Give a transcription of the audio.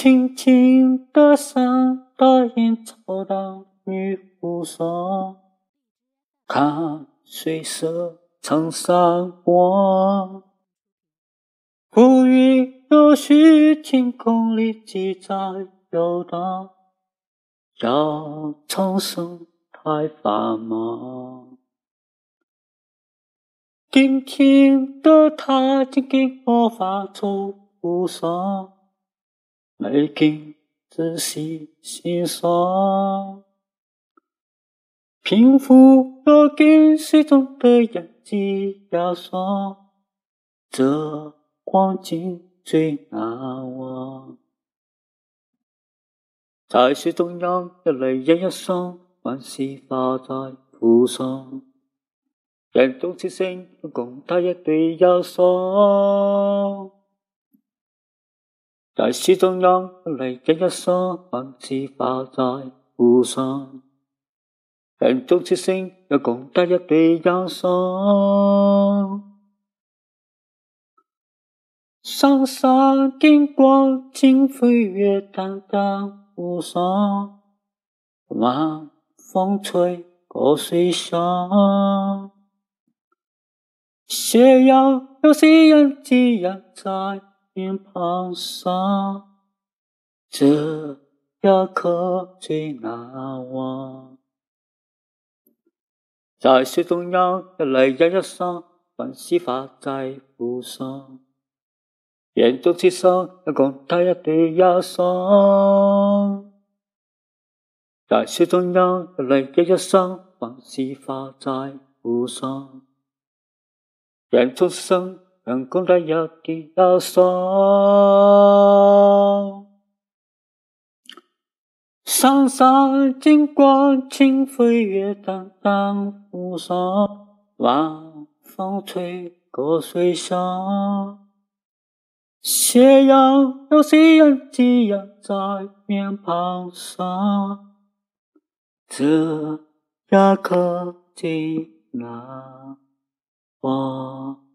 轻轻的上大雁走到女湖上，看水色成山光。浮云有许，天空里几在游荡，要苍生太繁忙。轻轻的踏进给我发出无声。没经仔细欣赏，平复了跟水中的眼睛压霜，这光景最难忘。在水中央，一泪眼一双，欢喜花在湖上，人中齐声共他一对忧伤。在水中央，泪眼一双，万事化在湖上。人中齐声，有共得一对忧伤。山上金光，轻飞跃，淡淡无上。晚风吹过水上，斜阳有夕阳几样在。面庞上，这一刻最难忘。在水中央，一泪一一双，欢喜花在湖上。眼中只剩一共他一对忧伤。在水中央，一泪一一双，欢喜花在湖上。眼中只剩。阳光的有几忧伤，山上金光，轻飞月，淡淡湖上，晚风吹过水上，斜阳有夕阳几样在面庞上，这一刻最难忘。